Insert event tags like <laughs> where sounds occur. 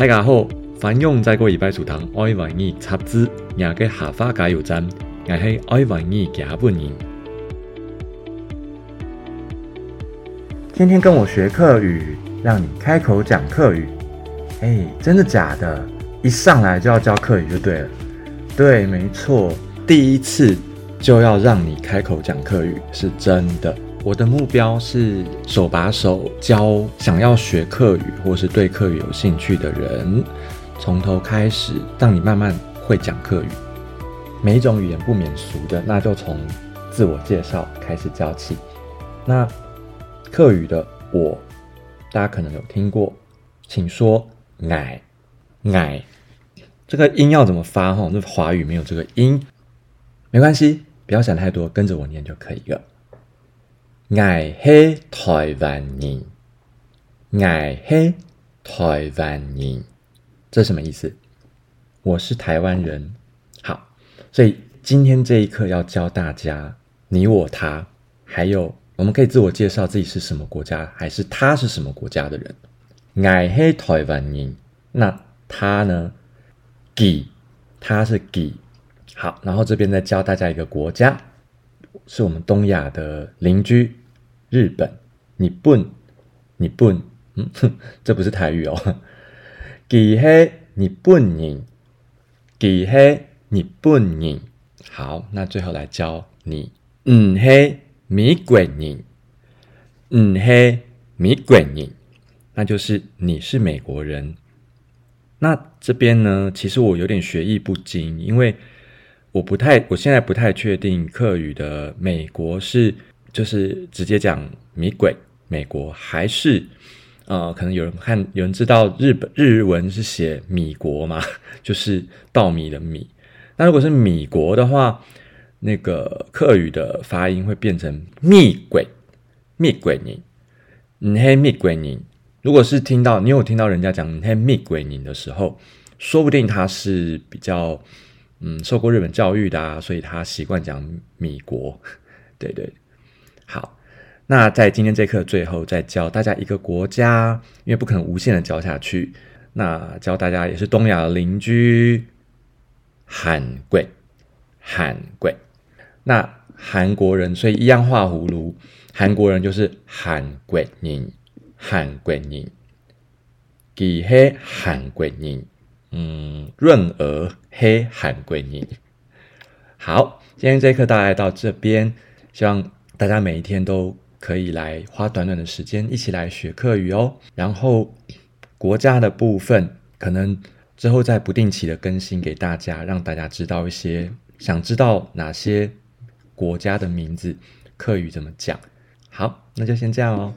大家好，欢迎再过礼拜堂爱玩意插字，廿个下花加油站，我是爱玩意加本人。天天跟我学课语，让你开口讲课语。哎，真的假的？一上来就要教课语就对了。对，没错，第一次就要让你开口讲课语，是真的。我的目标是手把手教想要学课语或是对课语有兴趣的人，从头开始，让你慢慢会讲课语。每一种语言不免俗的，那就从自我介绍开始教起。那课语的我，大家可能有听过，请说奶奶，这个音要怎么发？哈，那华语没有这个音，没关系，不要想太多，跟着我念就可以了。我是台湾人，我是台湾人，这什么意思？我是台湾人。好，所以今天这一课要教大家，你我他，还有我们可以自我介绍自己是什么国家，还是他是什么国家的人。我是台湾人，那他呢？给，他是给。好，然后这边再教大家一个国家，是我们东亚的邻居。日本，你笨，你笨，嗯哼，<laughs> 这不是台语哦。几黑？你笨人，几黑？你笨人。好，那最后来教你，嗯嘿，美国人，嗯嘿，美国人，那就是你是美国人。那这边呢，其实我有点学艺不精，因为我不太，我现在不太确定客语的美国是。就是直接讲米鬼美国，还是呃，可能有人看有人知道日本日文是写米国嘛，<laughs> 就是稻米的米。那如果是米国的话，那个客语的发音会变成蜜鬼蜜鬼宁，你嘿蜜鬼宁。如果是听到你有听到人家讲你嘿蜜鬼宁的时候，说不定他是比较嗯受过日本教育的啊，所以他习惯讲米国，对 <laughs> 对。好，那在今天这课最后再教大家一个国家，因为不可能无限的教下去。那教大家也是东亚的邻居，韩国，韩国。那韩国人，所以一样画葫芦，韩国人就是韩国人，韩国人，给黑韩国人，嗯，润儿黑韩国人。好，今天这课大概到这边，希望。大家每一天都可以来花短短的时间一起来学课语哦。然后国家的部分，可能之后再不定期的更新给大家，让大家知道一些想知道哪些国家的名字，课语怎么讲。好，那就先这样哦。